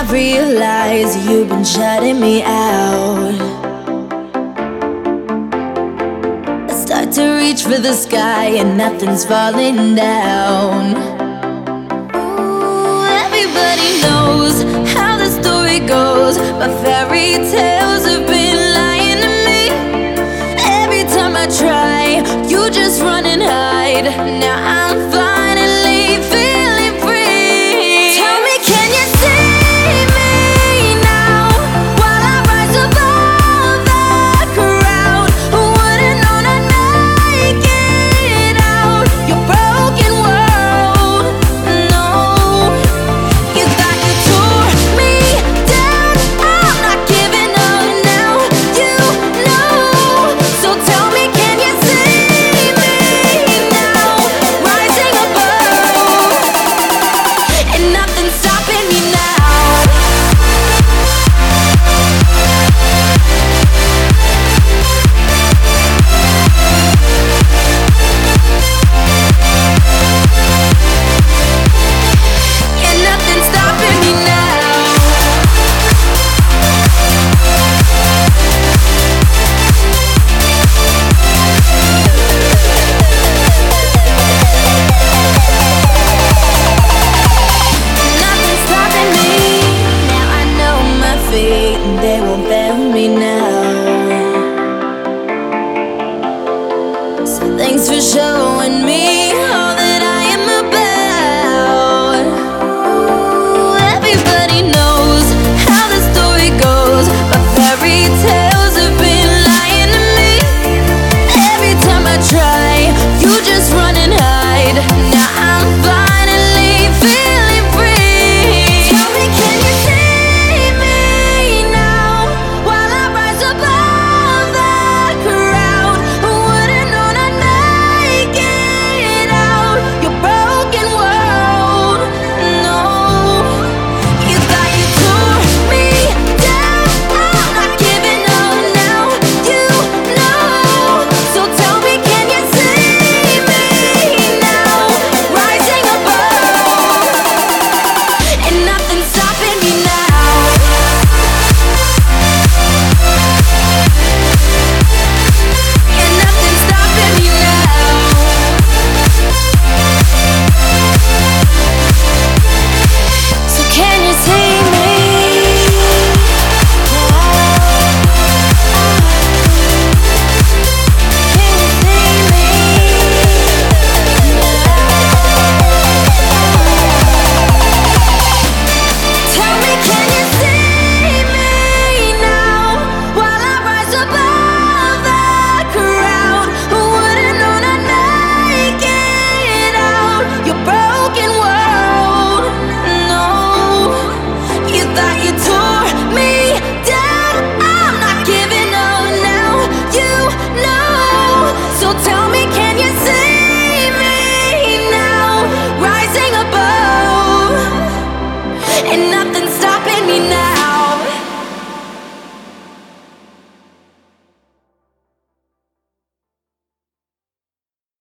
I realize you've been shutting me out. I start to reach for the sky and nothing's falling down. Ooh, everybody knows how the story goes, my fairy tale.